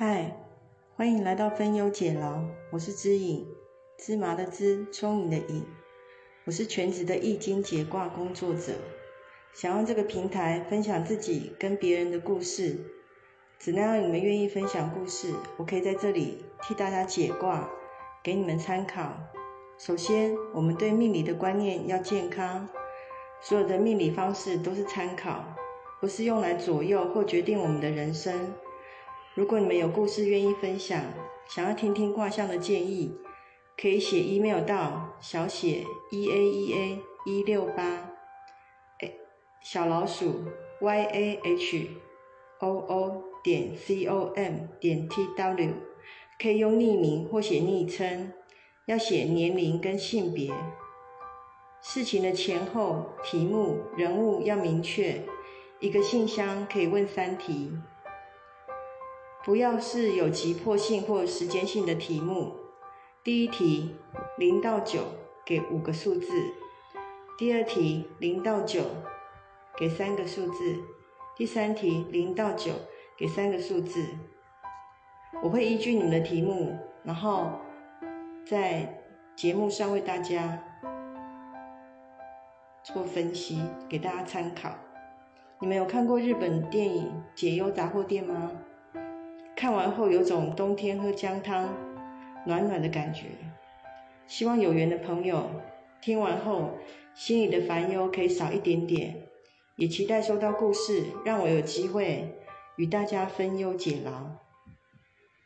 嗨，欢迎来到分忧解劳，我是知影，芝麻的芝，聪明的影，我是全职的易经解卦工作者，想用这个平台分享自己跟别人的故事，只要你们愿意分享故事，我可以在这里替大家解卦，给你们参考。首先，我们对命理的观念要健康，所有的命理方式都是参考，不是用来左右或决定我们的人生。如果你们有故事愿意分享，想要听听卦象的建议，可以写 email 到小写 e a e a 一六八，小老鼠 y a h o o 点 c o m 点 t w，可以用匿名或写昵称，要写年龄跟性别，事情的前后、题目、人物要明确，一个信箱可以问三题。不要是有急迫性或时间性的题目。第一题零到九给五个数字，第二题零到九给三个数字，第三题零到九给三个数字。我会依据你们的题目，然后在节目上为大家做分析，给大家参考。你们有看过日本电影《解忧杂货店》吗？看完后有种冬天喝姜汤暖暖的感觉，希望有缘的朋友听完后心里的烦忧可以少一点点，也期待收到故事，让我有机会与大家分忧解劳。